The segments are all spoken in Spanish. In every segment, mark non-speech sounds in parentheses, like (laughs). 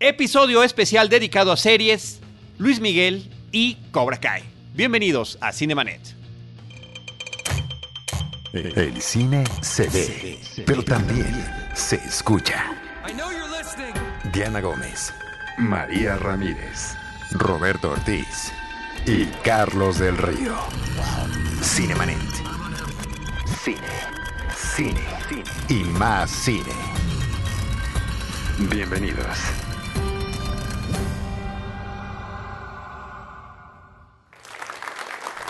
Episodio especial dedicado a series, Luis Miguel y Cobra Kai. Bienvenidos a Cinemanet. El cine se ve, pero también se escucha. Diana Gómez, María Ramírez, Roberto Ortiz y Carlos del Río. Cinemanet. Cine, cine, cine y más cine. Bienvenidos.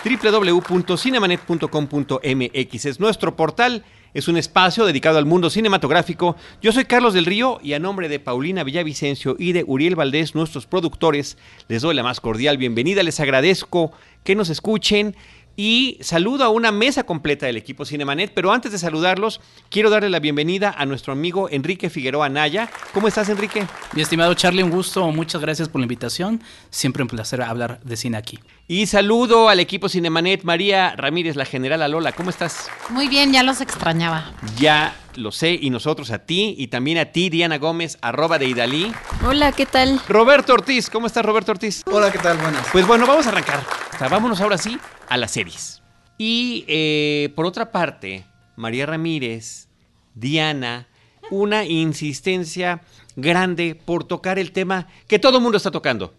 www.cinemanet.com.mx es nuestro portal, es un espacio dedicado al mundo cinematográfico. Yo soy Carlos del Río y a nombre de Paulina Villavicencio y de Uriel Valdés, nuestros productores, les doy la más cordial bienvenida, les agradezco que nos escuchen y saludo a una mesa completa del equipo Cinemanet, pero antes de saludarlos, quiero darle la bienvenida a nuestro amigo Enrique Figueroa Naya. ¿Cómo estás, Enrique? Mi estimado Charlie, un gusto, muchas gracias por la invitación. Siempre un placer hablar de cine aquí. Y saludo al equipo Cinemanet, María Ramírez, la general Alola. ¿Cómo estás? Muy bien, ya los extrañaba. Ya lo sé, y nosotros a ti, y también a ti, Diana Gómez, arroba de Idalí. Hola, ¿qué tal? Roberto Ortiz, ¿cómo estás, Roberto Ortiz? Hola, ¿qué tal? Buenas. Pues bueno, vamos a arrancar. O sea, vámonos ahora sí a las series. Y eh, por otra parte, María Ramírez, Diana, una insistencia grande por tocar el tema que todo el mundo está tocando.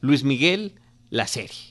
Luis Miguel, la serie.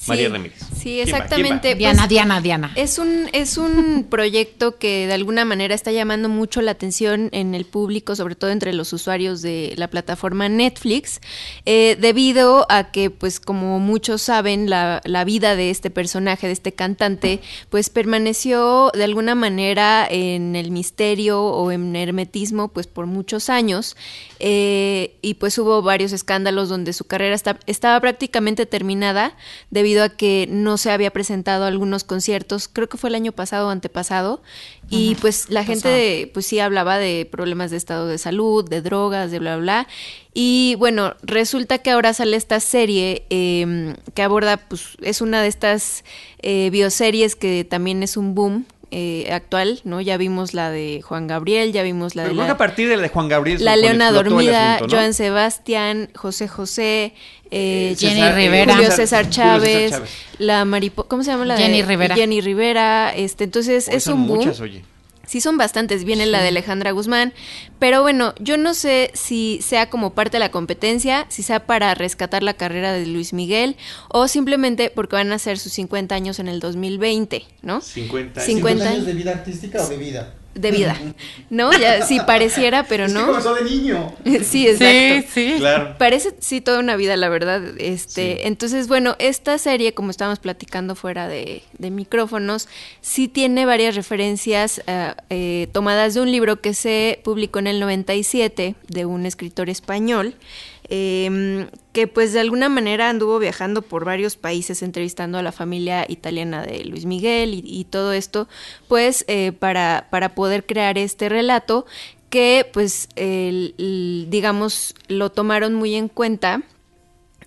Sí, María Ramírez. Sí, ¿Quién va? exactamente. ¿Quién Diana, Pues, Diana, Diana. Es un, es un (laughs) proyecto que de alguna manera está llamando mucho la atención en el público, sobre todo entre los usuarios de la plataforma Netflix, eh, debido a que, pues como muchos saben, la, la vida de este personaje, de este cantante, pues permaneció de alguna manera en el misterio o en hermetismo, pues por muchos años, eh, y pues hubo varios escándalos donde su carrera está- estaba prácticamente terminada debido a que no se había presentado algunos conciertos, creo que fue el año pasado o antepasado, y pues la gente pues sí hablaba de problemas de estado de salud, de drogas, de bla, bla, bla. Y bueno, resulta que ahora sale esta serie eh, que aborda, pues es una de estas eh, bioseries que también es un boom. Eh, actual, ¿no? Ya vimos la de Juan Gabriel, ya vimos la Pero de creo que la, a partir de la de Juan Gabriel. la Leona Dormida, asunto, ¿no? Joan Sebastián, José José, eh, Jenny César- Rivera. Julio César- Chávez, César Chávez. la maripo ¿cómo se llama la de- Jenny Rivera. Jenny Rivera, este, entonces Hoy es son un boom. muchas, oye. Sí, son bastantes. Viene la de Alejandra Guzmán. Pero bueno, yo no sé si sea como parte de la competencia, si sea para rescatar la carrera de Luis Miguel o simplemente porque van a ser sus 50 años en el 2020, ¿no? 50 años. 50 años de vida artística o de vida? De vida, ¿no? Ya sí pareciera, pero Es que no. comenzó de niño. (laughs) Sí, exacto. sí. Claro. Parece sí toda una vida, la verdad. Este, Sí. entonces, bueno, esta serie, como estábamos platicando fuera de, de micrófonos, sí tiene varias referencias eh, eh, tomadas de un libro que se publicó en el 97 de un escritor español. Eh, que pues de alguna manera anduvo viajando por varios países entrevistando a la familia italiana de Luis Miguel y, y todo esto, pues eh, para, para poder crear este relato que pues digamos lo tomaron muy en cuenta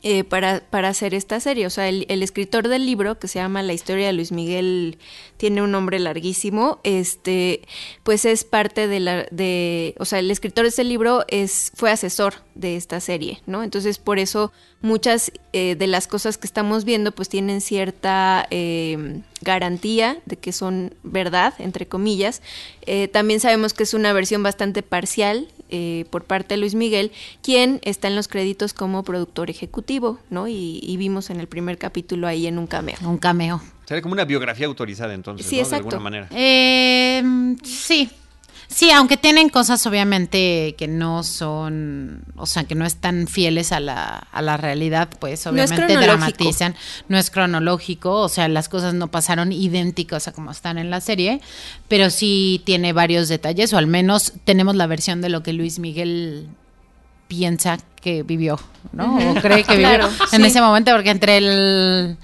eh, para, para hacer esta serie. O sea, el, el escritor del libro, que se llama La historia de Luis Miguel, tiene un nombre larguísimo, este, pues es parte de la, de, o sea, el escritor de este libro es, fue asesor de esta serie, ¿no? Entonces, por eso muchas eh, de las cosas que estamos viendo, pues tienen cierta eh, garantía de que son verdad, entre comillas. También sabemos que es una versión bastante parcial eh, por parte de Luis Miguel, quien está en los créditos como productor ejecutivo, ¿no? Y, y vimos en el primer capítulo ahí en un cameo. Un cameo. Sería como una biografía autorizada entonces, Sí, ¿no? exacto. De alguna manera. Eh, sí. Sí, aunque tienen cosas obviamente que no son, o sea, que no están fieles a la, a la realidad, pues obviamente dramatizan, no es cronológico, o sea, las cosas no pasaron idénticas a como están en la serie, pero sí tiene varios detalles, o al menos tenemos la versión de lo que Luis Miguel piensa que vivió, ¿no? O cree que vivió (laughs) Claro, en sí. ese momento, porque entre el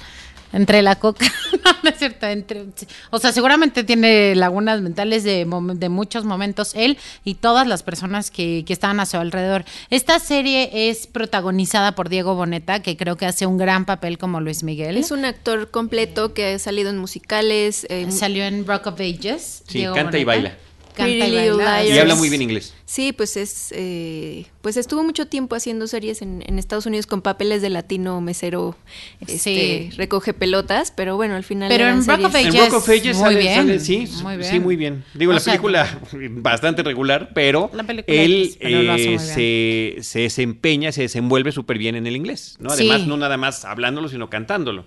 entre la coca, (laughs) no, no es cierto, entre, o sea, seguramente tiene lagunas mentales de, muchos momentos él y todas las personas que, que estaban a su alrededor. Esta serie es protagonizada por Diego Boneta, que creo que hace un gran papel como Luis Miguel. Es un actor completo que ha salido en musicales. eh, Salió en Rock of Ages. Sí, Diego canta y baila. Canta y baila. Y habla muy bien inglés. Sí, pues es, eh, pues estuvo mucho tiempo haciendo series en, en Estados Unidos con papeles de latino mesero, este, Sí. recoge pelotas, pero bueno, al final Pero en Rock. En Rock of Ages muy sale, bien, sale- sí, muy bien. sí, muy bien. Digo, O la sea, película (laughs) bastante regular, pero película él pero eh, se, se desempeña, se desenvuelve súper bien en el inglés, ¿no? Sí. Además, no nada más hablándolo, sino cantándolo.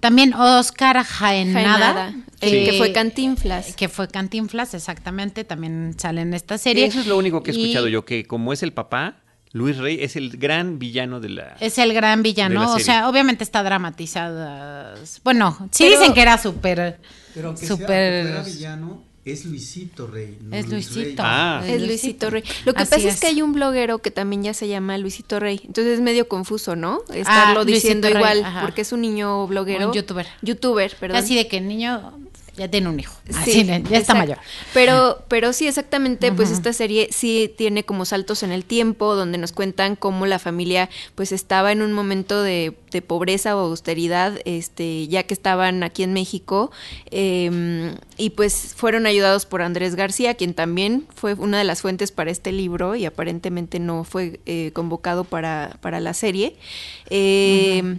También Oscar Jaenada, Sí. que fue Cantinflas. que fue Cantinflas, exactamente, también sale en esta serie. Eso es lo único que he Y escuchado yo, que como es el papá, Luis Rey es el gran villano de la... Es el gran villano, la o sea, obviamente está dramatizada. Bueno, sí Pero- dicen que era súper, Pero aunque súper... sea que fuera villano, es Luisito Rey. no Es Luis Rey. Luisito. Ah. Es Luisito Rey. Lo que Así pasa es. es. que hay un bloguero que también ya se llama Luisito Rey. Entonces es medio confuso, ¿no? Estarlo Ah, diciendo Luisito igual, porque es un niño bloguero. Un youtuber. Youtuber, perdón. Así de que el niño ya tiene un hijo. Así Sí, de- ya está exacto. mayor. Pero, pero sí, exactamente, pues esta serie sí tiene como saltos en el tiempo, donde nos cuentan cómo la familia pues estaba en un momento de, de pobreza o austeridad, este, ya que estaban aquí en México, eh, y pues fueron ayudados por Andrés García, quien también fue una de las fuentes para este libro y aparentemente no fue eh, convocado para, para la serie. Eh,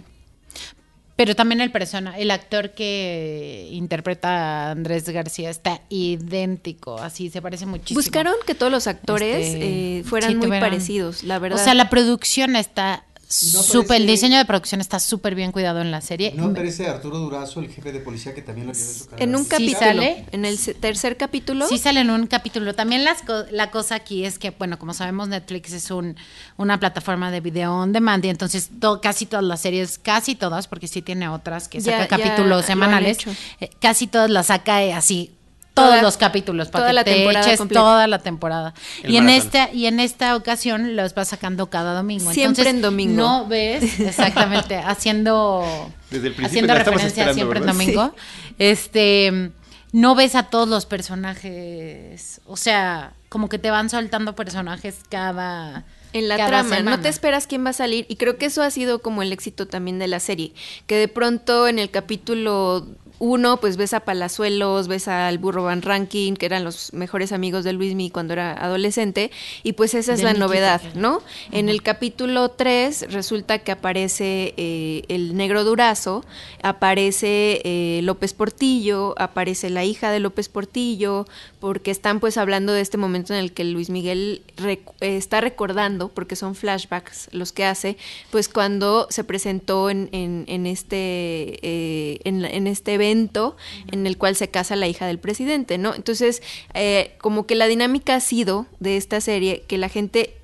Pero también el persona, el actor que interpreta a Andrés García está idéntico, así se parece muchísimo. Buscaron que todos los actores Este, eh, fueran sí, muy parecidos, la verdad. O sea, la producción está No súper, el diseño de producción está súper bien cuidado en la serie. No aparece Arturo Durazo, el jefe de policía que también lo vio su carrera. En un Sí capítulo, sale. en el tercer capítulo, Sí sale en un capítulo. También las co- la cosa aquí es que, bueno, como sabemos, Netflix es un, una plataforma de video on demand y entonces to- casi todas las series, casi todas, porque sí tiene otras que saca ya capítulos semanales, eh, casi todas las saca eh, así. Todos Toda- los capítulos para toda que la te temporada eches completa. toda la temporada. El y en esta y en esta ocasión los va sacando cada domingo. Siempre Entonces, en domingo. No ves (laughs) exactamente haciendo Desde el principio haciendo referencia siempre en domingo. Este, no ves a todos los personajes, o sea, como que te van soltando personajes cada en la cada trama, no te esperas quién va a salir y creo que eso ha sido como el éxito también de la serie, que de pronto en el capítulo uno pues ves a Palazuelos, ves al burro Van Ranking, que eran los mejores amigos de Luismi cuando era adolescente, y pues esa es De la novedad. ¿no? En el capítulo 3 resulta que aparece eh, el negro Durazo, aparece eh, López Portillo, aparece la hija de López Portillo, porque están pues hablando de este momento en el que Luis Miguel rec- está recordando, porque son flashbacks los que hace, pues cuando se presentó en, en, en este, eh, en este evento en el cual se casa la hija del presidente, ¿no? Entonces, eh, como que la dinámica ha sido de esta serie que la gente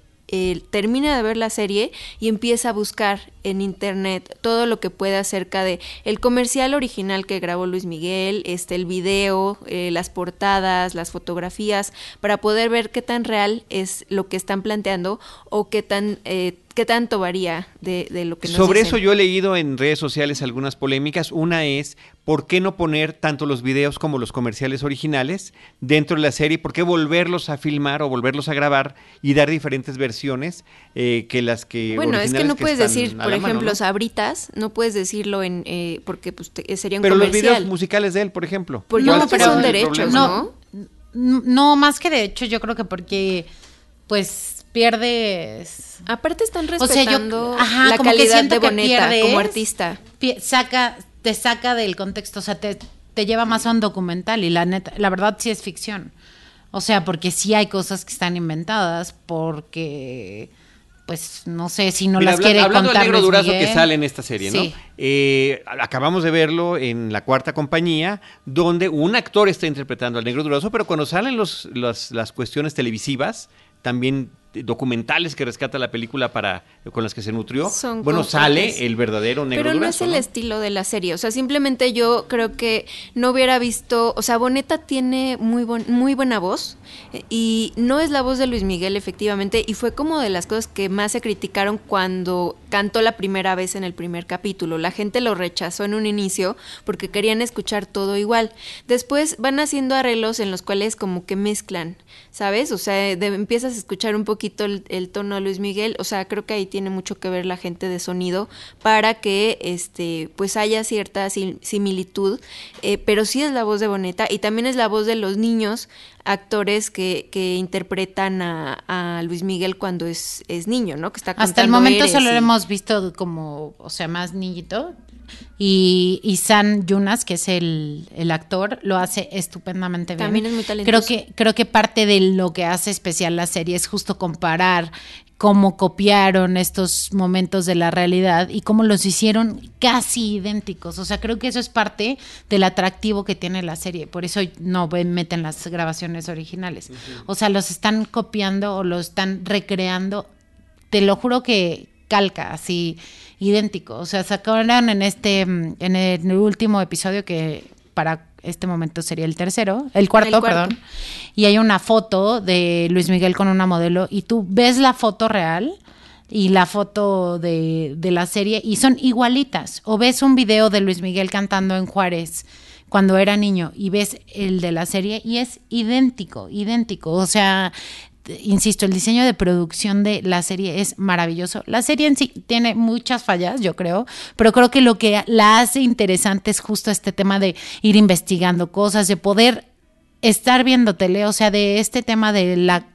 termina de ver la serie y empieza a buscar en internet todo lo que puede acerca de el comercial original que grabó Luis Miguel, este el video, eh, las portadas, las fotografías, para poder ver qué tan real es lo que están planteando o qué tan eh, qué tanto varía de, de lo que nos Sobre dicen. eso yo he leído en redes sociales algunas polémicas. Una es, ¿por qué no poner tanto los videos como los comerciales originales dentro de la serie? ¿Por qué volverlos a filmar o volverlos a grabar y dar diferentes versiones eh, que las que... Bueno, es que no puedes decir, por mano, ejemplo, ¿no? sabritas, no puedes decirlo en eh, porque pues te- sería un Pero los videos musicales de él, por ejemplo. ¿cuál no, pero son derechos? ¿no? no, no, más que de hecho, yo creo que porque pues pierdes Aparte están O sea, yo- respetando ajá, la como que calidad siento de que Boneta pierdes. como artista. pi- saca te saca del contexto, o sea, te, te lleva más a un documental y la neta, la verdad sí es ficción. O sea, porque sí hay cosas que están inventadas porque pues no sé si no Mira, las habla- quiere hablando contar del negro durazo Miguel. que sale en esta serie, Sí. ¿no? Eh, acabamos de verlo en la cuarta compañía, donde un actor está interpretando al negro durazo, pero cuando salen los, las- las cuestiones televisivas, también documentales que rescata la película para con las que se nutrió, Son bueno, constantes. sale el verdadero negro Pero no durazo. es el ¿no? estilo de la serie, o sea, simplemente yo creo que no hubiera visto, o sea, Boneta tiene muy buen- muy buena voz y no es la voz de Luis Miguel efectivamente y fue como de las cosas que más se criticaron cuando cantó la primera vez en el primer capítulo. La gente lo rechazó en un inicio porque querían escuchar todo igual. Después van haciendo arreglos en los cuales como que mezclan, ¿sabes? O sea, de- empiezas a escuchar un poquito poquito el, tono de Luis Miguel, o sea, creo que ahí tiene mucho que ver la gente de sonido para que este pues haya cierta similitud, eh, pero sí es la voz de Boneta y también es la voz de los niños actores que, que interpretan a, Luis Miguel cuando es, es niño, ¿no? Que está Hasta el momento solo lo hemos visto como, o sea, más niñito, y, y San Yunas, que es el, actor, lo hace estupendamente bien. También es muy talentoso. Creo que, creo que parte de lo que hace especial la serie es justo comparar cómo copiaron estos momentos de la realidad y cómo los hicieron casi idénticos. O sea, creo que eso es parte del atractivo que tiene la serie. Por eso no meten las grabaciones originales. O sea, los están copiando o los están recreando. Te lo juro que calca, así idéntico. O sea, sacaron en este, en el último episodio que para este momento sería el tercero, el cuarto, perdón. Y hay una foto de Luis Miguel con una modelo y tú ves la foto real y la foto de, de la serie y son igualitas. O ves un video de Luis Miguel cantando en Juárez cuando era niño y ves el de la serie y es idéntico, idéntico. O sea, insisto, el diseño de producción de la serie es maravilloso. La serie en sí tiene muchas fallas, yo creo, pero creo que lo que la hace interesante es justo este tema de ir investigando cosas, de poder estar viendo tele, o sea, de este tema de la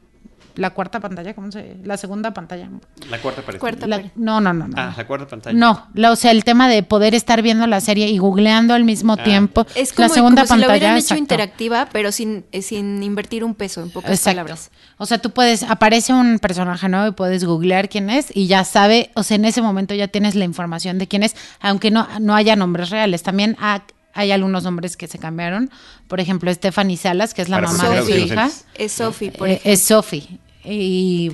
la cuarta pantalla, ¿cómo se La segunda pantalla. La cuarta pantalla. no, no, no, no. Ah, la cuarta pantalla. No, o sea, el tema de poder estar viendo la serie y googleando al mismo ah. tiempo. Es como, la segunda pantalla. Si lo hubieran hecho interactiva, pero sin, eh, sin invertir un peso, en pocas palabras. O sea, tú puedes, aparece un personaje nuevo y puedes googlear quién es y ya sabe, o sea, en ese momento ya tienes la información de quién es, aunque no, no haya nombres reales. También hay algunos nombres que se cambiaron. Por ejemplo, Stephanie Salas, que es la mamá de su hija. Es Sophie, por eh, Es Sophie. Y,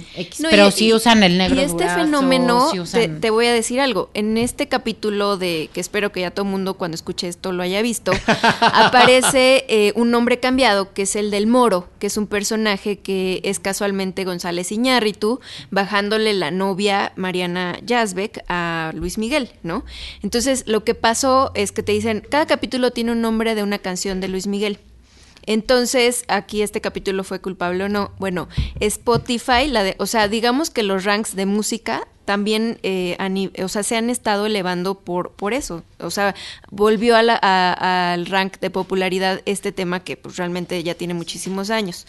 pero sí usan el negro. Y este fenómeno, te, voy a decir algo. En este capítulo de que espero que ya todo el mundo cuando escuche esto lo haya visto, (laughs) aparece eh, un nombre cambiado que es el del Moro, que es un personaje que es casualmente González Iñárritu, bajándole la novia Mariana Yazbek a Luis Miguel, ¿no? Entonces lo que pasó es que te dicen, cada capítulo tiene un nombre de una canción de Luis Miguel. Entonces, aquí este capítulo fue culpable o no. Bueno, Spotify, la de, o sea, digamos que los ranks de música también, eh, o sea, se han estado elevando por, por eso. O sea, volvió al rank de popularidad este tema que pues, realmente ya tiene muchísimos años.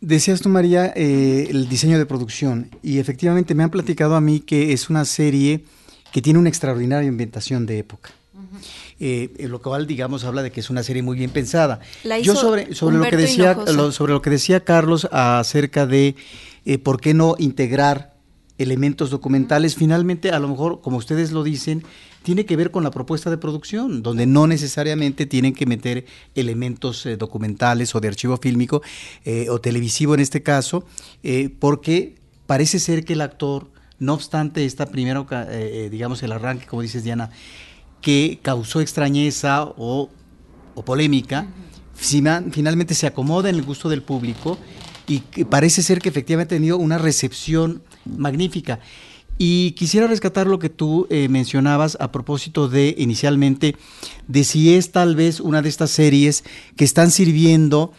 Decías tú, María, eh, el diseño de producción. Y efectivamente me han platicado a mí que es una serie que tiene una extraordinaria ambientación de época. Eh, lo cual, digamos, habla de que es una serie muy bien pensada. Yo sobre, sobre lo que decía sobre lo que decía Carlos acerca de eh, por qué no integrar elementos documentales, finalmente, a lo mejor, como ustedes lo dicen, tiene que ver con la propuesta de producción, donde no necesariamente tienen que meter elementos eh, documentales o de archivo fílmico eh, o televisivo en este caso, porque parece ser que el actor, no obstante esta primera, digamos, el arranque, como dices Diana, que causó extrañeza o, polémica, finalmente se acomoda en el gusto del público y parece ser que efectivamente ha tenido una recepción magnífica. Y quisiera rescatar lo que tú eh, mencionabas a propósito de, inicialmente, de si es tal vez una de estas series que están sirviendo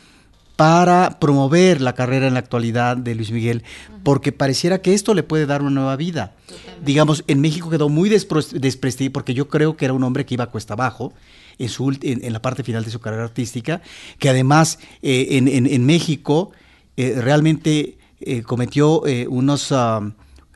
para promover la carrera en la actualidad de Luis Miguel, porque pareciera que esto le puede dar una nueva vida. Digamos, en México quedó muy desprestigiado, porque yo creo que era un hombre que iba a cuesta abajo en, su, en, la parte final de su carrera artística, que además eh, en, México eh, realmente eh, cometió unos... Ah,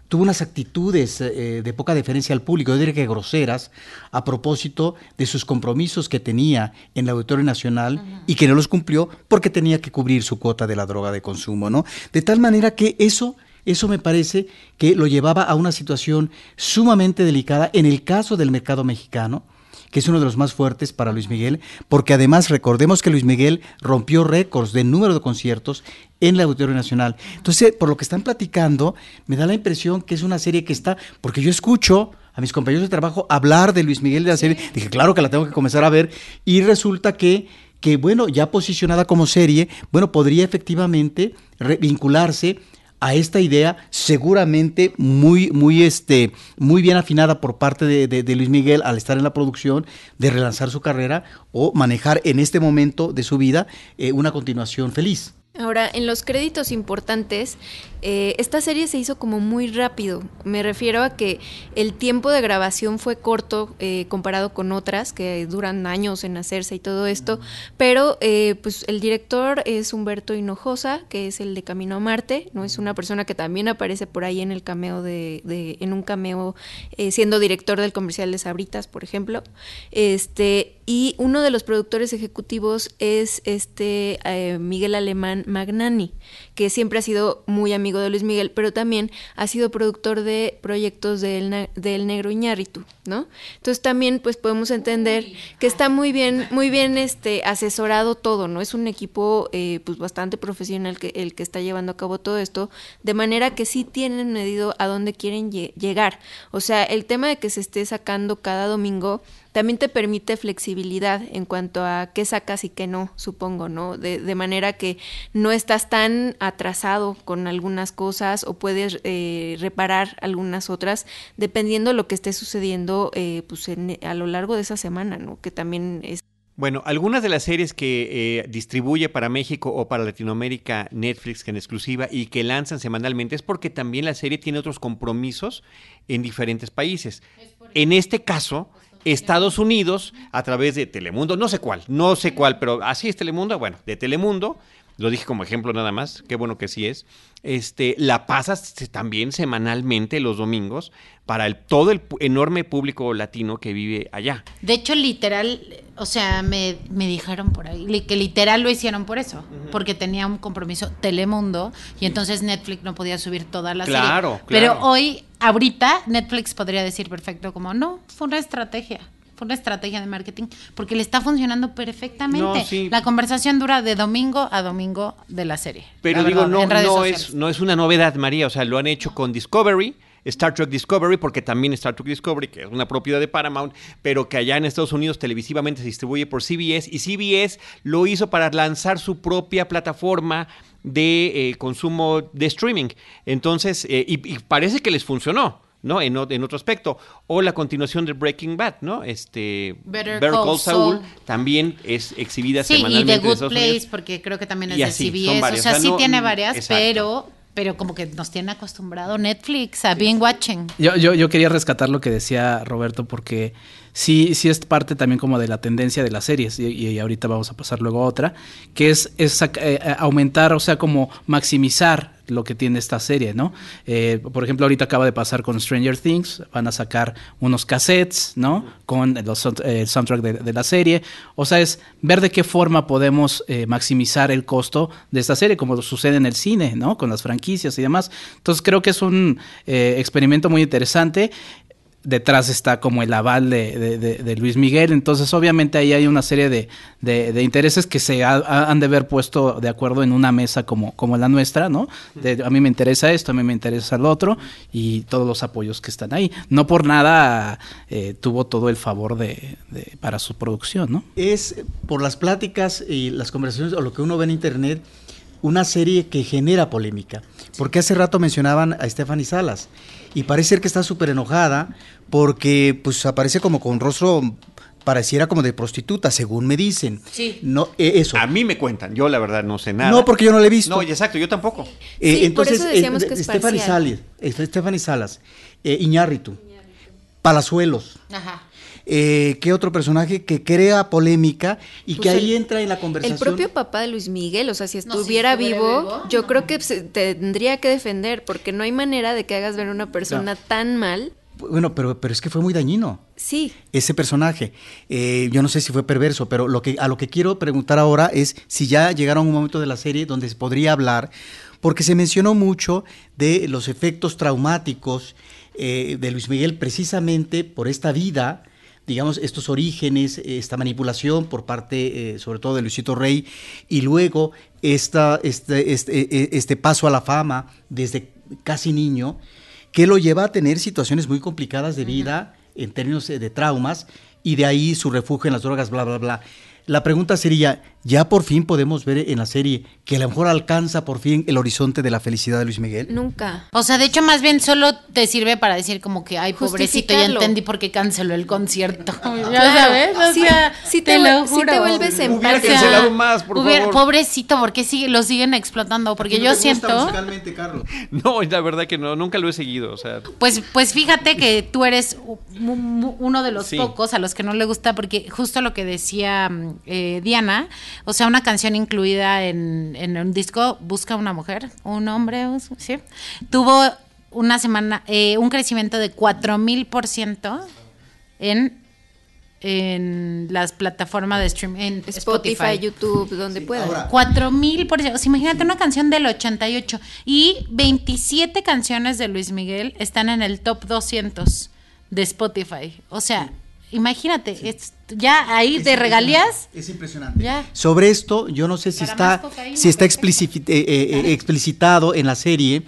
tuvo unas actitudes eh, de poca deferencia al público, yo diría que groseras, a propósito de sus compromisos que tenía en el Auditorio Nacional y que no los cumplió porque tenía que cubrir su cuota de la droga de consumo, ¿no? De tal manera que eso, eso me parece que lo llevaba a una situación sumamente delicada en el caso del mercado mexicano, que es uno de los más fuertes para Luis Miguel, porque además recordemos que Luis Miguel rompió récords de número de conciertos en la Auditorio Nacional. Entonces, por lo que están platicando, me da la impresión que es una serie que está, porque yo escucho a mis compañeros de trabajo hablar de Luis Miguel de la serie, dije, claro que la tengo que comenzar a ver, y resulta que que bueno, ya posicionada como serie, bueno, podría efectivamente vincularse a esta idea seguramente muy, muy, este, muy bien afinada por parte de, Luis Miguel al estar en la producción de relanzar su carrera o manejar en este momento de su vida eh, una continuación feliz. Ahora, en los créditos importantes, eh, esta serie se hizo como muy rápido. Me refiero a que el tiempo de grabación fue corto eh, comparado con otras que duran años en hacerse y todo esto. Pero eh, pues el director es Humberto Hinojosa, que es el de Camino a Marte. No es una persona que también aparece por ahí en el cameo de, de en un cameo siendo director del comercial de Sabritas, por ejemplo. Este y uno de los productores ejecutivos es este Miguel Alemán Magnani, que siempre ha sido muy amigo de Luis Miguel, pero también ha sido productor de proyectos del, del Negro Iñárritu, ¿no? Entonces también pues podemos entender que está muy bien, muy bien este asesorado todo, ¿no? Es un equipo eh, pues bastante profesional que, el que está llevando a cabo todo esto, de manera que sí tienen medido a dónde quieren llegar. O sea, el tema de que se esté sacando cada domingo también te permite flexibilidad en cuanto a qué sacas y qué no, supongo, ¿no? De, de manera que no estás tan atrasado con algunas cosas o puedes eh, reparar algunas otras, dependiendo de lo que esté sucediendo eh, pues a lo largo de esa semana, ¿no? Que también es bueno, algunas de las series que eh, distribuye para México o para Latinoamérica Netflix en exclusiva y que lanzan semanalmente es porque también la serie tiene otros compromisos en diferentes países. En este caso, Estados Unidos, a través de Telemundo, no sé cuál, no sé cuál, pero así es Telemundo, bueno, de Telemundo, lo dije como ejemplo nada más, qué bueno que sí es, este, la pasas también semanalmente los domingos para el, todo el enorme público latino que vive allá. De hecho, literal, o sea, me, me dijeron por ahí que literal lo hicieron por eso, porque tenía un compromiso Telemundo y entonces Netflix no podía subir toda la serie. Claro, Pero hoy, ahorita, Netflix podría decir perfecto como, no, fue una estrategia fue una estrategia de marketing porque le está funcionando perfectamente. La conversación dura de domingo a domingo de la serie. Pero digo, no, no, es, no es una novedad, María. O sea, lo han hecho con Discovery. Star Trek Discovery, porque también Star Trek Discovery, que es una propiedad de Paramount, pero que allá en Estados Unidos televisivamente se distribuye por CBS, y CBS lo hizo para lanzar su propia plataforma de eh, consumo de streaming. Entonces, eh, y, parece que les funcionó. ¿No? En, en, otro aspecto. O la continuación de Breaking Bad, ¿no? Este, Better, Call, Saul, también es exhibida sí, semanalmente. Sí, y The Good Place, porque creo que también es de CBS. O sea, sí tiene varias, pero pero como que nos tiene acostumbrado Netflix a being watching. Yo, yo, yo quería rescatar lo que decía Roberto porque sí, sí es parte también como de la tendencia de las series, y, ahorita vamos a pasar luego a otra, que es, es eh, aumentar, o sea, como maximizar lo que tiene esta serie, ¿no? Eh, por ejemplo, ahorita acaba de pasar con Stranger Things, van a sacar unos cassettes, ¿no? Con los, el soundtrack de, la serie. O sea, es ver de qué forma podemos eh, maximizar el costo de esta serie, como sucede en el cine, ¿no? Con las franquicias y demás. Entonces creo que es un experimento muy interesante detrás está como el aval de, Luis Miguel, entonces obviamente ahí hay una serie de, intereses que se han de haber puesto de acuerdo en una mesa como, la nuestra, ¿no? a mí me interesa esto, a mí me interesa lo otro y todos los apoyos que están ahí. No por nada eh, tuvo todo el favor para su producción, ¿no? Es por las pláticas y las conversaciones o lo que uno ve en internet, una serie que genera polémica. Porque hace rato mencionaban a Stephanie Salas y parece ser que está súper enojada porque pues aparece como con rostro pareciera como de prostituta, según me dicen. Sí. No, eh, eso. A mí me cuentan, yo la verdad no sé nada. No, porque yo no la he visto. No, exacto, yo tampoco. Eh, entonces, por eso decíamos que es Stephanie Salas, Stephanie Salas, Iñárritu, Palazuelos. Ajá. Eh, ¿Qué otro personaje que crea polémica y que pues ahí entra en la conversación? El propio papá de Luis Miguel, o sea, si estuviera, vivo, yo creo que tendría que defender, porque no hay manera de que hagas ver a una persona tan mal. Bueno, pero, pero es que fue muy dañino. Sí. Ese personaje. Eh, yo no sé si fue perverso, pero lo que, a lo que quiero preguntar ahora es si ya llegaron un momento de la serie donde se podría hablar, porque se mencionó mucho de los efectos traumáticos eh, de Luis Miguel precisamente por esta vida digamos, estos orígenes, esta manipulación por parte, eh, sobre todo de Luisito Rey, y luego esta, este, este, e, e, este, paso a la fama desde casi niño, que lo lleva a tener situaciones muy complicadas de vida en términos de traumas, y de ahí su refugio en las drogas, bla, bla, bla. la pregunta sería, ¿ya por fin podemos ver en la serie que a lo mejor alcanza por fin el horizonte de la felicidad de Luis Miguel? Nunca. O sea, de hecho, más bien solo te sirve para decir como que, ay, pobrecito, ya entendí por qué canceló el concierto. (laughs) ya Claro. sabes, o Sí, sea, sí te te, lo sí juro. te vuelves Hubiera empático. cancelado más, por hubiera- favor. Pobrecito, porque sigue, lo siguen explotando? Porque yo siento... Carlos? (laughs) No, la verdad que no, nunca lo he seguido. O sea, Pues, pues fíjate que tú eres uno de los Sí. pocos a los que no le gusta, porque justo lo que decía mm, eh, Diana, o sea, una canción incluida en, en un disco, Busca una mujer, un hombre, ¿sí? Tuvo una semana, eh, un crecimiento de 4000% en, en las plataformas de streaming, en Spotify, Spotify. YouTube, donde pueda. Cuatro mil por ciento. O sea, imagínate una canción del 88 y 27 canciones de Luis Miguel están en el top 200 de Spotify. O sea, imagínate, es- ya ahí de regalías. Es impresionante. Ya. Sobre esto, yo no sé si Para está, cocaína, si está eh, eh, eh, explicitado en la serie.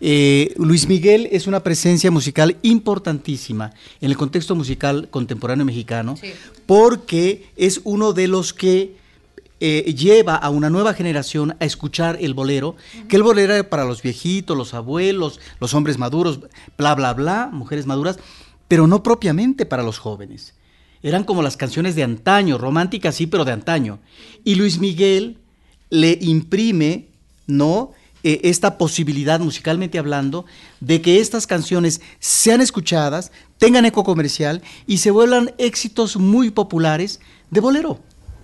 Eh, Luis Miguel es una presencia musical importantísima en el contexto musical contemporáneo mexicano Sí. porque es uno de los que eh, lleva a una nueva generación a escuchar el bolero, que el bolero era para los viejitos, los abuelos, los hombres maduros, bla, bla, bla, mujeres maduras, pero no propiamente para los jóvenes. Eran como las canciones de antaño, románticas sí, pero de antaño. Y Luis Miguel le imprime, ¿no? Eh, esta posibilidad, musicalmente hablando, de que estas canciones sean escuchadas, tengan eco comercial y se vuelvan éxitos muy populares de bolero.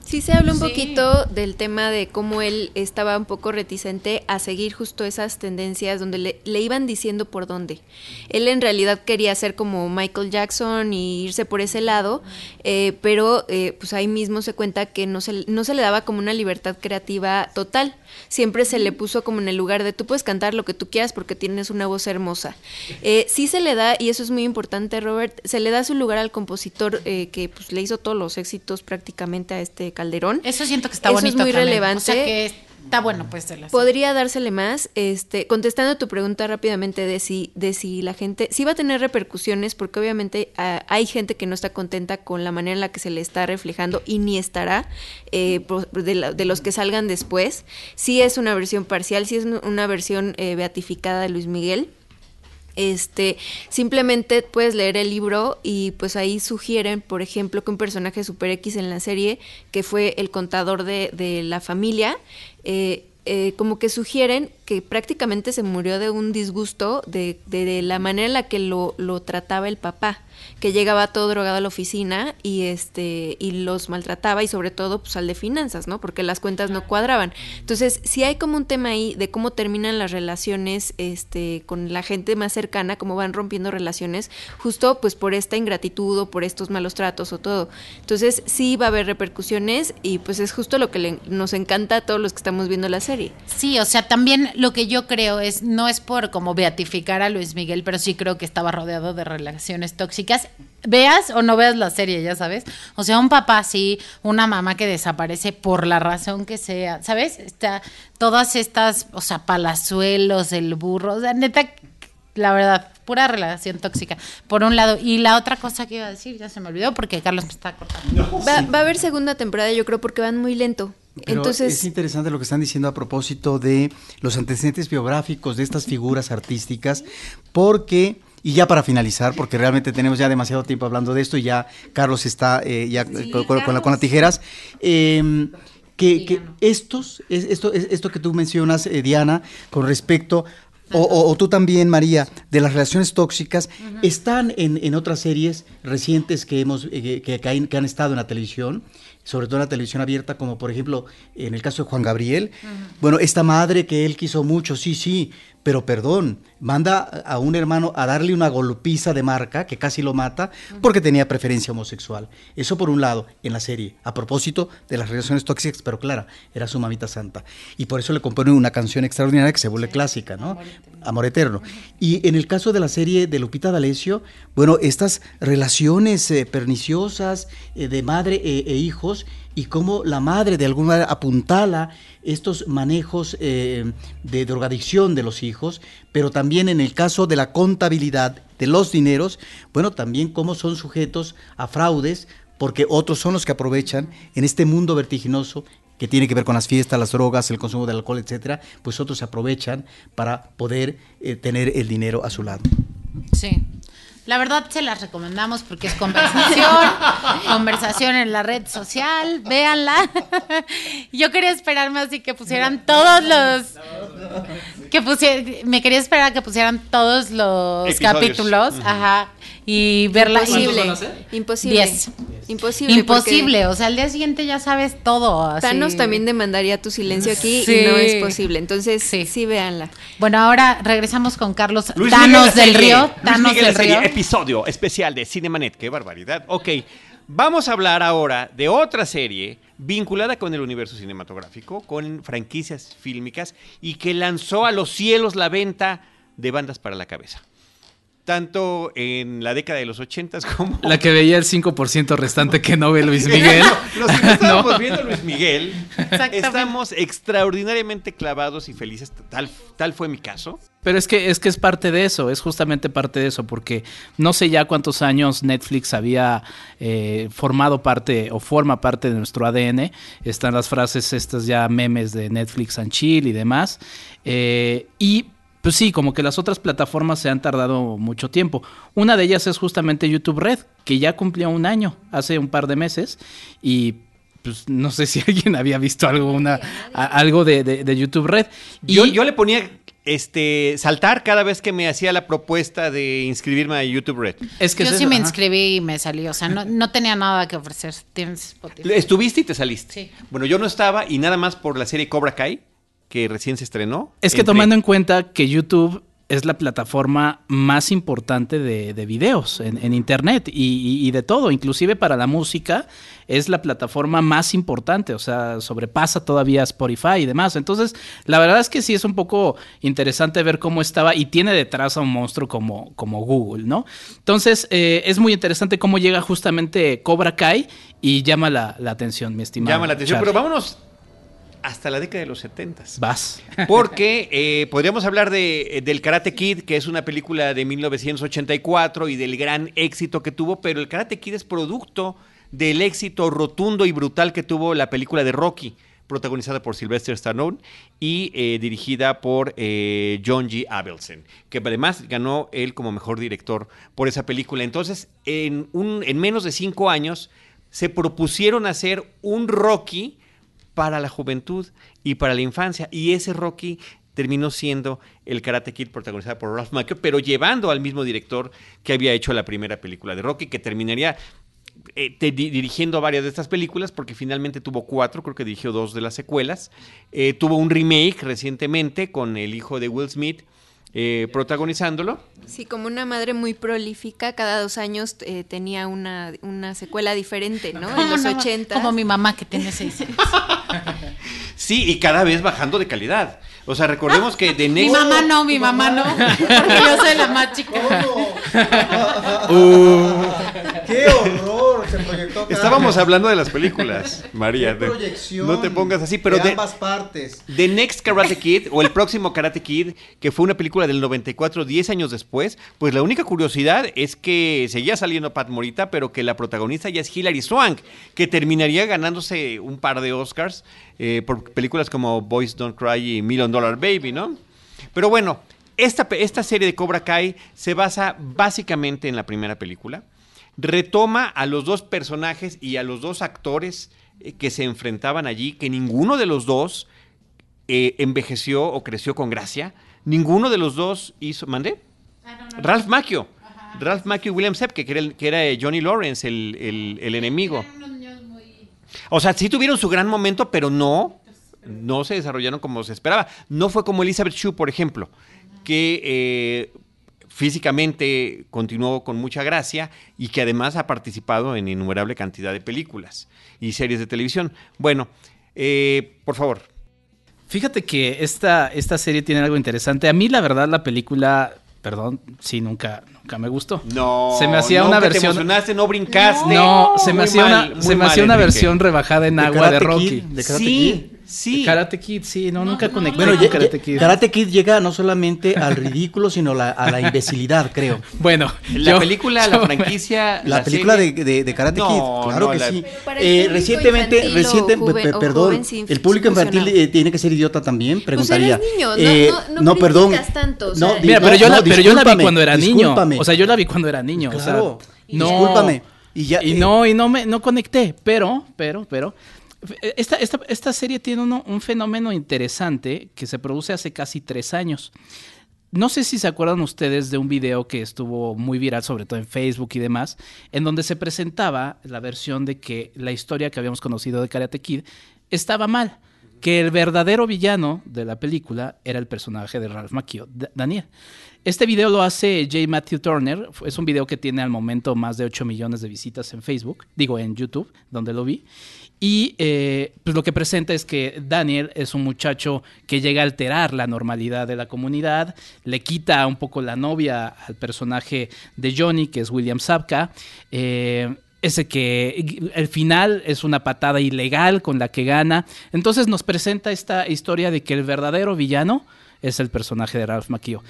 Sí se habla un Sí. poquito del tema de cómo él estaba un poco reticente a seguir justo esas tendencias donde le, le iban diciendo por dónde. Él en realidad quería ser como Michael Jackson y irse por ese lado, eh, pero eh, pues ahí mismo se cuenta que no se, no se le daba como una libertad creativa total. Siempre se le puso como en el lugar de tú puedes cantar lo que tú quieras porque tienes una voz hermosa. Eh, sí se le da, y eso es muy importante, Robert, se le da su lugar al compositor eh, que pues, le hizo todos los éxitos prácticamente a este Calderón. Eso siento que está Eso es bonito. muy también. relevante. O sea, que está bueno, pues. de las- Podría dársele más, este, contestando tu pregunta rápidamente de si, de si la gente, sí va a tener repercusiones, porque obviamente ah, hay gente que no está contenta con la manera en la que se le está reflejando y ni estará eh, de, la- de los que salgan después. Sí es una versión parcial, sí es una versión eh, beatificada de Luis Miguel. Este, simplemente puedes leer el libro y pues ahí sugieren, por ejemplo, que un personaje super X en la serie, que fue el contador de, de la familia, eh, eh, como que sugieren que prácticamente se murió de un disgusto de, de- de la manera en la que lo, lo trataba el papá, que llegaba todo drogado a la oficina y este y los maltrataba y sobre todo pues al de finanzas, ¿no? Porque las cuentas no cuadraban. Entonces, si hay como un tema ahí de cómo terminan las relaciones este con la gente más cercana, cómo van rompiendo relaciones, justo pues por esta ingratitud o por estos malos tratos o todo. Entonces, sí va a haber repercusiones y pues es justo lo que le- nos encanta a todos los que estamos viendo la serie. Sí, o sea, también lo que yo creo es, no es por como beatificar a Luis Miguel, pero sí creo que estaba rodeado de relaciones tóxicas. Veas o no veas la serie, ya sabes. O sea, un papá sí, una mamá que desaparece por la razón que sea, ¿sabes? Está todas estas, o sea, palazuelos, el burro, o sea, neta, la verdad, pura relación tóxica, por un lado. Y la otra cosa que iba a decir, ya se me olvidó porque Carlos me está cortando. Va, va a haber segunda temporada, yo creo, porque van muy lento. Pero Entonces, es interesante lo que están diciendo a propósito de los antecedentes biográficos de estas figuras artísticas, porque, y ya para finalizar, porque realmente tenemos ya demasiado tiempo hablando de esto y ya Carlos está eh, ya con, la- con las tijeras, eh, que, que estos, es- esto, es- esto que tú mencionas, eh, Diana, con respecto... O, o- o tú también, María, de las relaciones tóxicas, están en, en otras series recientes que hemos eh, que, que han, que han estado en la televisión, sobre todo en la televisión abierta, como por ejemplo en el caso de Juan Gabriel. Bueno, esta madre que él quiso mucho, sí, sí, pero perdón, manda a un hermano a darle una golpiza de marca que casi lo mata porque tenía preferencia homosexual. Eso por un lado, en la serie, a propósito de las relaciones tóxicas, pero clara, era su mamita santa. Y por eso le compone una canción extraordinaria que se vuelve clásica, ¿no? Amor Eterno. Y en el caso de la serie de Lupita D'Alessio, bueno, estas relaciones eh, perniciosas eh, de madre e, e hijos y cómo la madre de alguna manera apuntala estos manejos eh, de drogadicción de los hijos, pero también en el caso de la contabilidad de los dineros, bueno, también cómo son sujetos a fraudes porque otros son los que aprovechan en este mundo vertiginoso que tiene que ver con las fiestas, las drogas, el consumo del alcohol, etcétera, pues otros se aprovechan para poder eh, tener el dinero a su lado. Sí. La verdad se las recomendamos porque es conversación, (laughs) conversación en la red social, véanla. (laughs) Yo quería esperarme así que pusieran todos los que pusieran, me quería esperar a que pusieran todos los Episodios. capítulos, ajá, y verla Imposible. van a ser? Imposible. Diez. Imposible. Imposible, o sea, al día siguiente ya sabes todo. Thanos también demandaría tu silencio aquí Sí. y no es posible. Entonces, Sí. sí, véanla. Bueno, ahora regresamos con Carlos Luis Thanos del. Río. Luis Thanos Miguel, del Río. episodio especial de Cinemanet. Qué barbaridad. Ok, vamos a hablar ahora de otra serie vinculada con el universo cinematográfico, con franquicias fílmicas y que lanzó a los cielos la venta de bandas para la cabeza. Tanto en la década de los 80 (laughs) como... La que veía el 5% restante que no ve Luis (laughs) Miguel. Los (laughs) que no estábamos No. viendo Luis Miguel, estamos extraordinariamente clavados y felices. Tal, tal fue mi caso. Pero es que, es que es parte de eso, es justamente parte de eso, porque no sé ya cuántos años Netflix había eh, formado parte o forma parte de nuestro ADN. Están las frases estas ya memes de Netflix and Chill y demás. Eh, y pues sí, como que las otras plataformas se han tardado mucho tiempo. Una de ellas es justamente YouTube Red, que ya cumplió un año, hace un par de meses, y pues no sé (laughs) si alguien había visto algo, una, a- algo de, de- de YouTube Red. Y Yo, yo le ponía este saltar cada vez que me hacía la propuesta de inscribirme a YouTube Red. es que Yo es sí eso, me ajá. inscribí y me salí, o sea, no, no tenía nada que ofrecer. Tienes Spotify. Estuviste y te saliste. Sí. Bueno, yo no estaba y nada más por la serie Cobra Kai, que recién se estrenó. Es que tomando en cuenta que YouTube es la plataforma más importante de, de videos en, en Internet y, y- y de todo, inclusive para la música, es la plataforma más importante, o sea, sobrepasa todavía Spotify y demás. Entonces, la verdad es que sí es un poco interesante ver cómo estaba y tiene detrás a un monstruo como, como Google, ¿no? Entonces, eh, es muy interesante cómo llega justamente Cobra Kai y llama la, la atención, mi estimado. Llama la atención, Charlie. pero vámonos hasta la década de los 70. Vas. Porque eh, podríamos hablar de, del Karate Kid, que es una película de 1984 y del gran éxito que tuvo, pero el Karate Kid es producto del éxito rotundo y brutal que tuvo la película de Rocky, protagonizada por Sylvester Stallone y eh, dirigida por eh, John G. Avildsen, que además ganó él como mejor director por esa película. Entonces, en, un, en menos de cinco años, se propusieron hacer un Rocky para la juventud y para la infancia. Y ese Rocky terminó siendo el Karate Kid protagonizado por Ralph Macchio, pero llevando al mismo director que había hecho la primera película de Rocky, que terminaría eh, dirigiendo varias de estas películas, porque finalmente tuvo cuatro, creo que dirigió dos de las secuelas. Eh, tuvo un remake recientemente con el hijo de Will Smith eh, protagonizándolo. Sí, como una madre muy prolífica, cada dos años eh, tenía una, una secuela diferente, ¿no? En los Como- 80. Como mi mamá que tiene seis años. (laughs) Sí, y cada vez bajando de calidad. O sea, recordemos que Mi Next... mamá no, mi mamá no. Porque yo soy la más chica. (laughs) ¡Qué horror! Se proyectó acá. Estábamos hablando de las películas, (laughs) ¡Qué María. de- proyección! no te pongas así, pero de de, ambas partes. The Next Karate Kid o el próximo Karate Kid, que fue una película del 94, 10 años después, pues la única curiosidad es que seguía saliendo Pat Morita, pero que la protagonista ya es Hilary Swank, que terminaría ganándose un par de Oscars eh, por películas como Boys Don't Cry y Million Dollar Baby, ¿no? Pero bueno, esta, esta serie de Cobra Kai se basa básicamente en la primera película. Retoma a los dos personajes y a los dos actores eh, que se enfrentaban allí, que ninguno de los dos eh, envejeció o creció con gracia. Ninguno de los dos hizo. ¿Mandé? Ralph Macchio. Ralph Macchio y William Sepp, que era, el- que era eh, Johnny Lawrence, el, el- el enemigo. O sea, sí tuvieron su gran momento, pero no, no se desarrollaron como se esperaba. No fue como Elizabeth Shue, por ejemplo, que eh, físicamente continuó con mucha gracia y que además ha participado en innumerable cantidad de películas y series de televisión. Bueno, eh, por favor. Fíjate que esta, esta serie tiene algo interesante. A mí, la verdad, la película, perdón, sí, nunca, nunca me gustó. No, Se me hacía no, una que versión. Te emocionaste, no brincaste. No, se me hacía una, se me mal, hacía una versión rebajada en De agua de Rocky. Kid, de Karate Sí, Sí. Karate Kid, sí, no, nunca conecté Bueno, con Karate Kid. Karate Kid llega no solamente al ridículo, sino la- a la imbecilidad, creo. (laughs) Bueno, La yo- película, yo la franquicia. La, película de, de- de Karate No, Kid, claro no, que la- sí. Eh, público recientemente, reciente, joven- perdón, el público infantil eh, tiene que ser idiota también, Pues preguntaría. eres niño, no- Eh, no- no perdón. tanto, o sea, Mira, pero yo, la, no, pero yo la vi cuando era niño. discúlpame. O sea, yo la vi cuando era niño. o sea, Claro, no, discúlpame. Y ya, eh, no, y no me no conecté. Pero, pero, pero. Esta, serie tiene un fenómeno interesante que se produce hace casi tres años. No sé si se acuerdan ustedes de un video que estuvo muy viral, sobre todo en Facebook y demás, en donde se presentaba la versión de que la historia que habíamos conocido de Karate Kid estaba mal, que el verdadero villano de la película era el personaje de Ralph Macchio, Daniel. Este video lo hace J. Matthew Turner, es un video que tiene al momento más de 8 millones de visitas en Facebook, digo en YouTube, donde lo vi. Y eh, pues lo que presenta es que Daniel es un muchacho que llega a alterar la normalidad de la comunidad, le quita un poco la novia al personaje de Johnny, que es William Sapka. eh, ese que el final es una patada ilegal con la que gana. Entonces nos presenta esta historia de que el verdadero villano es el personaje de Ralph Macchio.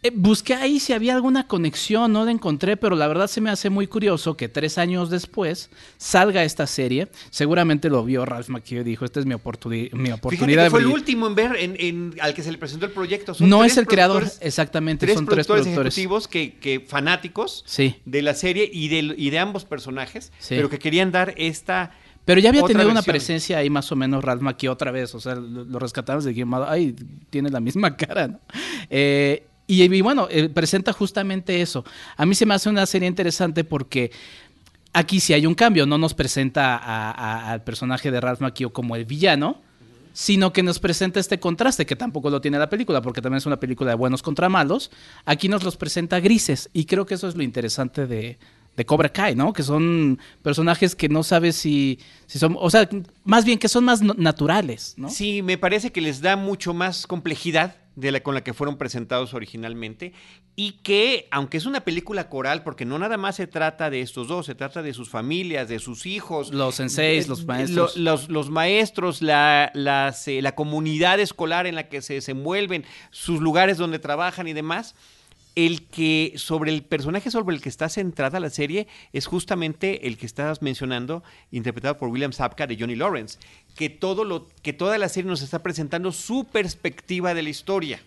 Eh, busqué ahí si había alguna conexión, no la encontré, pero la verdad se me hace muy curioso que tres años después salga esta serie. Seguramente lo vio Ralph Macchio y dijo, esta es mi, oportuni- mi oportunidad. que fue de el brillar". último en ver en, en- al que se le presentó el proyecto. Son No es el creador, exactamente, Tres son tres productores ejecutivos que, que fanáticos Sí. de la serie y de, y de ambos personajes, Sí. pero que querían dar esta Pero ya había tenido una presencia ahí más o menos Ralph Macchio otra vez, o sea, lo, lo rescatamos de Game ay, tiene la misma (laughs) cara, ¿no? Eh, y, bueno, eh, presenta justamente eso. A mí se me hace una serie interesante porque aquí sí hay un cambio, no nos presenta a- al personaje de Ralph Macchio como el villano, sino que nos presenta este contraste, que tampoco lo tiene la película, porque también es una película de buenos contra malos. Aquí nos los presenta grises, y creo que eso es lo interesante de, Cobra Kai, ¿no? Que son personajes que no sabes si, si son, o sea, más bien que son más naturales, ¿no? Sí, me parece que les da mucho más complejidad de la con la que fueron presentados originalmente y que, aunque es una película coral, porque no nada más se trata de estos dos, se trata de sus familias, de sus hijos, Los senseis, eh, los lo- maestros. los, los maestros, la, las, eh, la comunidad escolar en la que se desenvuelven, sus lugares donde trabajan y demás. El que sobre el personaje sobre el que está centrada la serie es justamente el que estabas mencionando, interpretado por William Sapka de Johnny Lawrence, que todo lo que toda la serie nos está presentando su perspectiva de la historia.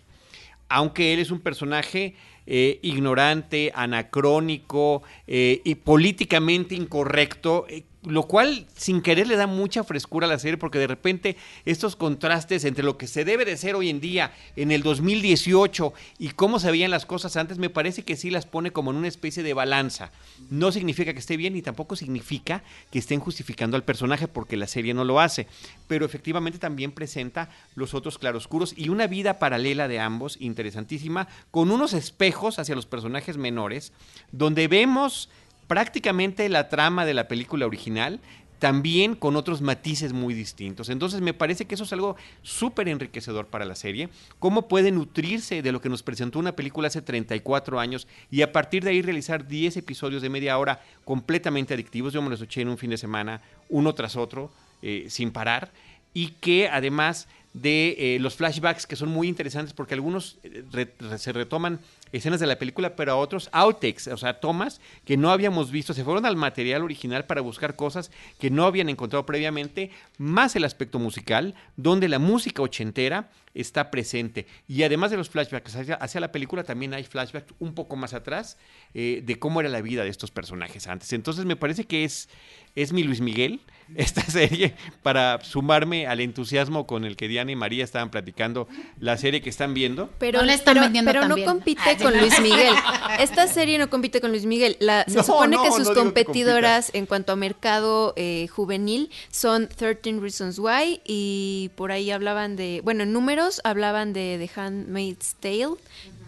Aunque él es un personaje eh, ignorante, anacrónico eh, y políticamente incorrecto, eh, lo cual sin querer le da mucha frescura a la serie porque de repente estos contrastes entre lo que se debe de ser hoy en día en el 2018 y cómo se veían las cosas antes me parece que sí las pone como en una especie de balanza. No significa que esté bien y tampoco significa que estén justificando al personaje porque la serie no lo hace, pero efectivamente también presenta los otros claroscuros y una vida paralela de ambos interesantísima con unos espejos hacia los personajes menores donde vemos prácticamente la trama de la película original, también con otros matices muy distintos. Entonces me parece que eso es algo súper enriquecedor para la serie, cómo puede nutrirse de lo que nos presentó una película hace 34 años y a partir de ahí realizar 10 episodios de media hora completamente adictivos. Yo me los eché en un fin de semana, uno tras otro, eh, sin parar, y que además de eh, los flashbacks que son muy interesantes porque algunos eh, se retoman escenas de la película, pero a otros outtakes, o sea, tomas que no habíamos visto, se fueron al material original para buscar cosas que no habían encontrado previamente, más el aspecto musical, donde la música ochentera está presente. Y además de los flashbacks hacia, hacia la película, también hay flashbacks un poco más atrás eh, de cómo era la vida de estos personajes antes. Entonces me parece que es, es mi Luis Miguel (laughs) esta serie para sumarme al entusiasmo con el que Diana y María estaban platicando la serie que están viendo. Pero, No le están pero, vendiendo pero no compite Ah. Con Luis Miguel. Esta serie no compite con Luis Miguel. La, se No, supone no, que no sus que competidoras en cuanto a mercado eh, juvenil son 13 Reasons Why y por ahí hablaban de, bueno, en números hablaban de The Handmaid's Tale.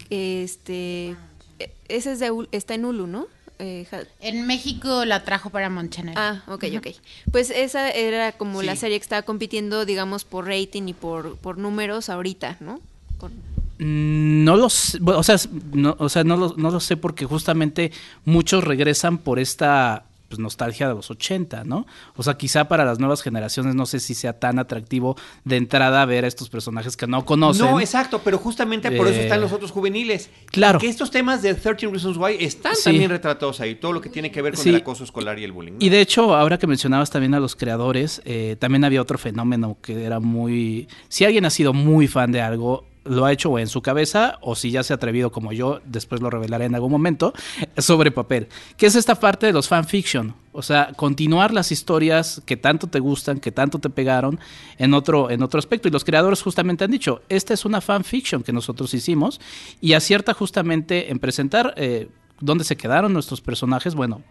Este, eh, ese es de, está en Hulu, ¿no? Eh, En México la trajo para Monchannel. Ah, ok, ok. Pues esa era como la serie que estaba compitiendo, digamos, por rating y por, por números ahorita, ¿no? Con- No lo sé, o sea, no, o sea, no lo, no lo sé porque justamente muchos regresan por esta pues, nostalgia de los 80, ¿no? O sea, quizá para las nuevas generaciones no sé si sea tan atractivo de entrada ver a estos personajes que no conocen. No, exacto, pero justamente por eso están Eh, los otros juveniles. claro. Que estos temas de 13 Reasons Why están Sí. también retratados ahí, todo lo que tiene que ver con Sí. el acoso escolar y el bullying. ¿no? Y de hecho, ahora que mencionabas también a los creadores, eh, también había otro fenómeno que era muy... Si alguien ha sido muy fan de algo, lo ha hecho en su cabeza o si ya se ha atrevido como yo, después lo revelaré en algún momento, sobre papel. Que es esta parte de los fanfiction. O sea, continuar las historias que tanto te gustan, que tanto te pegaron en otro, en otro aspecto. Y los creadores justamente han dicho, esta es una fanfiction que nosotros hicimos y acierta justamente en presentar eh, dónde se quedaron nuestros personajes. Bueno,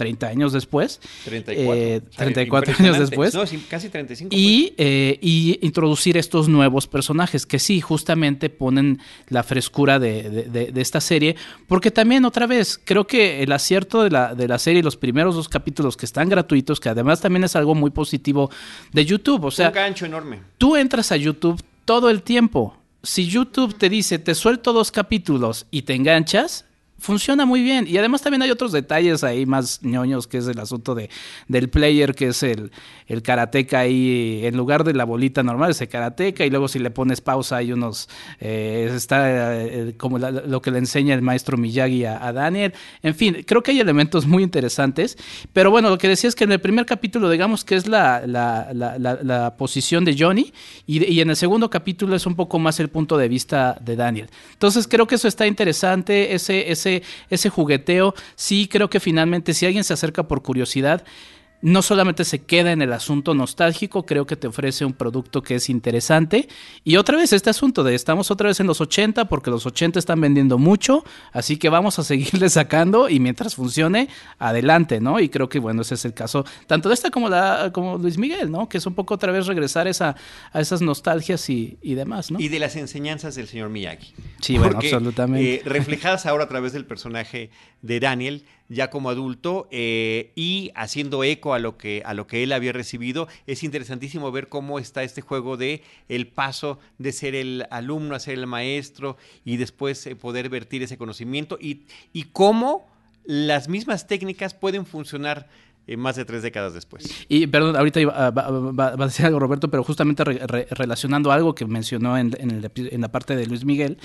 30 años después. 34. eh, O sea, 34 años después. No, casi 35. pues. Y, eh, y introducir estos nuevos personajes que sí, justamente ponen la frescura de, de- de- de esta serie. Porque también, otra vez, creo que el acierto de la, de la serie, los primeros dos capítulos que están gratuitos, que además también es algo muy positivo de YouTube. O pues. sea, un gancho enorme. tú entras a YouTube todo el tiempo. Si YouTube te dice, te suelto dos capítulos y te enganchas, funciona muy bien. Y además también hay otros detalles ahí más ñoños, que es el asunto de, del player, que es el, el karateca ahí, en lugar de la bolita normal, es el karateca, y luego si le pones pausa hay unos, eh, está eh, como la- lo que le enseña el maestro Miyagi a, Daniel. En fin, creo que hay elementos muy interesantes. Pero bueno, lo que decía es que en el primer capítulo, digamos que es la, la, la, posición de Johnny, y, y en el segundo capítulo es un poco más el punto de vista de Daniel. Entonces creo que eso está interesante, ese, ese, ese jugueteo. Sí, creo que finalmente si alguien se acerca por curiosidad, no solamente se queda en el asunto nostálgico, creo que te ofrece un producto que es interesante. Y otra vez este asunto de estamos otra vez en los 80 porque los 80 están vendiendo mucho, así que vamos a seguirle sacando y mientras funcione, adelante, ¿no? Y creo que bueno, ese es el caso tanto de esta como la como Luis Miguel, ¿no? Que es un poco otra vez regresar esa, a esas nostalgias y, y demás, ¿no? Y de las enseñanzas del señor Miyagi. Sí, bueno, absolutamente. eh, reflejadas ahora a través del personaje de Daniel, ya como adulto, eh, y haciendo eco a lo, que, a lo que él había recibido. Es interesantísimo ver cómo está este juego de el paso de ser el alumno a ser el maestro y después eh, poder vertir ese conocimiento y, y cómo las mismas técnicas pueden funcionar eh, más de tres décadas después. Y perdón, ahorita ah, va, a decir algo Roberto, pero justamente re- re- relacionando algo que mencionó en, en la parte de Luis Miguel,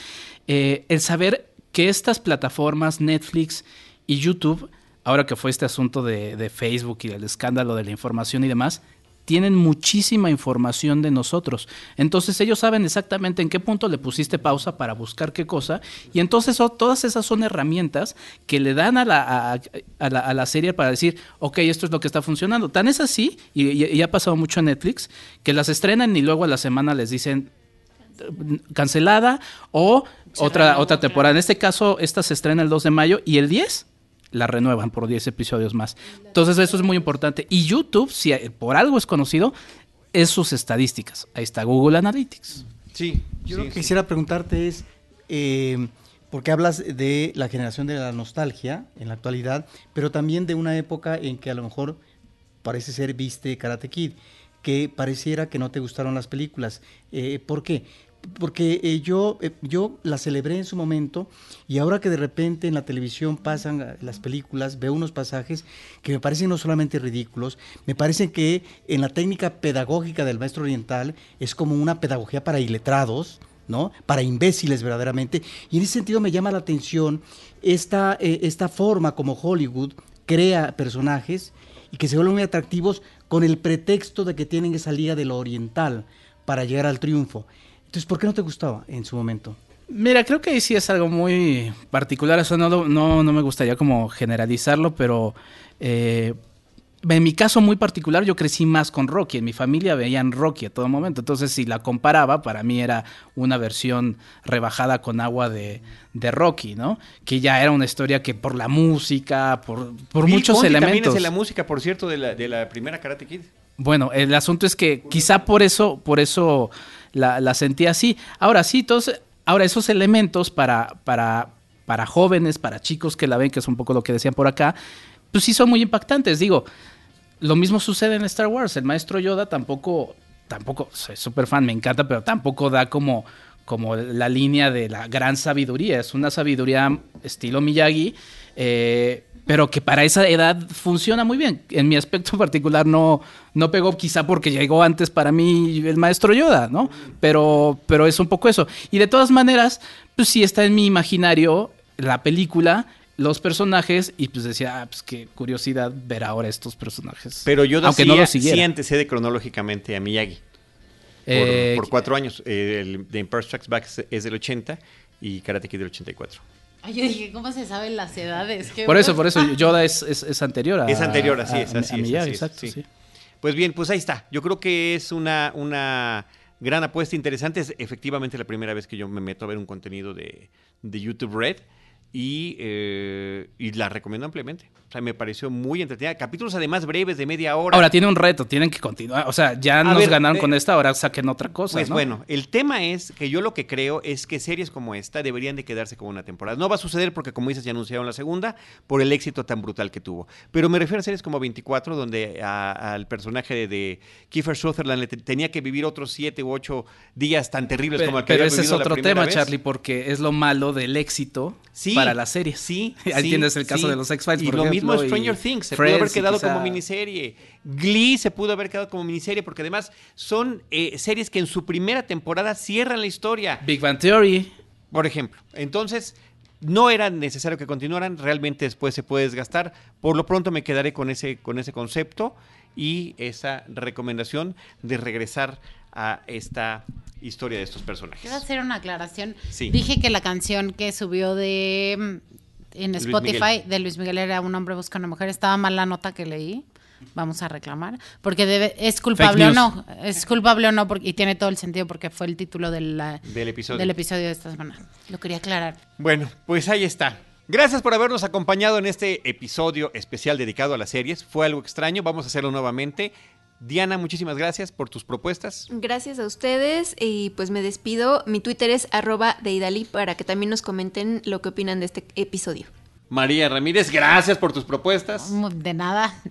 el saber que estas plataformas, Netflix y YouTube, ahora que fue este asunto de, de Facebook y el escándalo de la información y demás, tienen muchísima información de nosotros. Entonces ellos saben exactamente en qué punto le pusiste pausa para buscar qué cosa. Y entonces oh, todas esas son herramientas que le dan a la, a, a la, a la serie para decir, ok, esto es lo que está funcionando. Tan es así, y, y- y ha pasado mucho en Netflix, que las estrenan y luego a la semana les dicen cancelada o otra, otra temporada. En este caso, esta se estrena el 2 de mayo y el 10 la renuevan por 10 episodios más. Entonces eso es muy importante. Y YouTube, si por algo es conocido, es sus estadísticas. Ahí está Google Analytics. Sí, Yo sí, lo que sí. quisiera preguntarte es, eh, porque hablas de la generación de la nostalgia en la actualidad, pero también de una época en que a lo mejor parece ser viste Karate Kid, que pareciera que no te gustaron las películas. Eh, ¿Por qué? Porque eh, yo, eh, yo la celebré en su momento y ahora que de repente en la televisión pasan eh, las películas, veo unos pasajes que me parecen no solamente ridículos, me parece que en la técnica pedagógica del maestro oriental es como una pedagogía para iletrados, ¿no? Para imbéciles verdaderamente. Y en ese sentido me llama la atención esta, eh, esta forma como Hollywood crea personajes y que se vuelven muy atractivos con el pretexto de que tienen esa liga de lo oriental para llegar al triunfo. Entonces, ¿por qué no te gustaba en su momento? Mira, creo que ahí sí es algo muy particular. Eso no, no, no me gustaría como generalizarlo, pero eh, en mi caso muy particular yo crecí más con Rocky. En mi familia veían Rocky a todo momento. Entonces, si la comparaba, para mí era una versión rebajada con agua de, de Rocky, ¿no? Que ya era una historia que por la música, por, por Bill muchos Conti elementos. También es de la música, por cierto, de la, de la primera Karate Kid. Bueno, el asunto es que quizá por eso, por eso la, la sentí así. Ahora sí, entonces, ahora esos elementos para, para, para jóvenes, para chicos que la ven, que es un poco lo que decían por acá, pues sí son muy impactantes. Digo, lo mismo sucede en Star Wars. El maestro Yoda tampoco, tampoco, soy súper fan, me encanta, pero tampoco da como como la línea de la gran sabiduría. Es una sabiduría estilo Miyagi, eh, pero que para esa edad funciona muy bien. En mi aspecto (laughs) particular no, no pegó quizá porque llegó antes para mí el maestro Yoda, ¿no? Pero, pero es un poco eso. Y de todas maneras, pues sí está en mi imaginario la película los personajes y pues decía, ah, pues qué curiosidad ver ahora estos personajes. Pero Yoda Aunque sí, no lo sí antecede cronológicamente a Miyagi. Por, eh, cuatro años. Eh, el The Empire Strikes Back es del 80 y Karate Kid del 84. Ay, yo dije, ¿cómo se saben las edades? por eso, por eso, Yoda es, es, anterior a... Es anterior, así es, así, Miyagi, exacto, sí. Pues bien, pues ahí está. Yo creo que es una, una gran apuesta interesante. Es efectivamente la primera vez que yo me meto a ver un contenido de, de YouTube Red y, eh, y la recomiendo ampliamente. O sea, me pareció muy entretenida. Capítulos además breves de media hora. Ahora tiene un reto, tienen que continuar. O sea, ya nos ganaron con esta, ahora saquen otra cosa. Pues bueno, el tema es que yo lo que creo es que series como esta deberían de quedarse como una temporada. No va a suceder porque, como dices, ya anunciaron la segunda por el éxito tan brutal que tuvo. Pero me refiero a series como 24, donde al personaje de, Kiefer Sutherland le tenía que vivir otros 7 u 8 días tan terribles como el que Pero ese es otro tema, Charlie, porque es lo malo del éxito para la serie. Sí. (laughs) Ahí tienes el caso de los X-Files, por ejemplo mismo Stranger Things se pudo haber quedado como miniserie. Glee se pudo haber quedado como miniserie porque además son eh, series que en su primera temporada cierran la historia. Big Bang Theory. Por ejemplo. Entonces, no era necesario que continuaran, realmente después se puede desgastar. Por lo pronto me quedaré con ese, con ese concepto y esa recomendación de regresar a esta historia de estos personajes. Quiero hacer una aclaración. Dije que la canción que subió de en Spotify de Luis Miguel era un hombre busca una mujer. Estaba mal la nota que leí. Vamos a reclamar. Porque debe, es culpable o no. Es culpable o no. Porque, y tiene todo el sentido porque fue el título del, episodio. del episodio de esta semana. Lo quería aclarar. Bueno, pues ahí está. Gracias por habernos acompañado en este episodio especial dedicado a las series. Fue algo extraño. Vamos a hacerlo nuevamente. Diana, muchísimas gracias por tus propuestas. Gracias a ustedes y pues me despido. Mi Twitter es arroba de para que también nos comenten lo que opinan de este episodio. María Ramírez, gracias por tus propuestas. De nada. (laughs)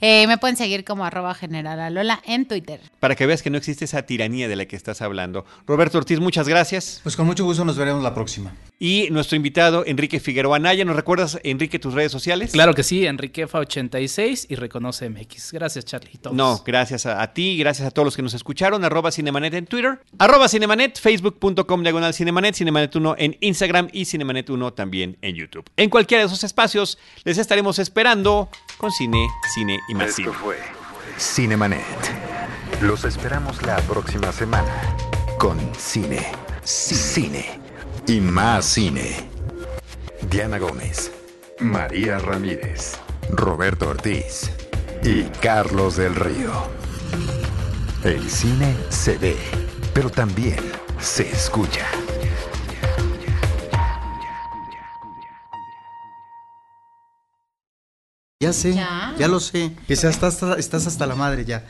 Eh, me pueden seguir como arroba general Lola en Twitter. Para que veas que no existe esa tiranía de la que estás hablando. Roberto Ortiz, muchas gracias. Pues con mucho gusto nos veremos la próxima. Y nuestro invitado, Enrique Figueroa Naya. ¿Nos recuerdas, Enrique, tus redes sociales? Claro que sí, Enriquefa86 y Reconoce MX. Gracias, Charlie. No, gracias a, ti, gracias a todos los que nos escucharon. Arroba Cinemanet en Twitter, arroba Cinemanet, facebook.com diagonal Cinemanet, Cinemanet1 en Instagram y Cinemanet1 también en YouTube. En cualquiera de esos espacios les estaremos esperando con cine, cine y más Esto fue Cinemanet. Los esperamos la próxima semana con cine, cine y más cine. Diana Gómez, María Ramírez, Roberto Ortiz y Carlos del Río. El cine se ve, pero también se escucha. Ya sé, ya, lo sé. Que estás hasta la madre ya.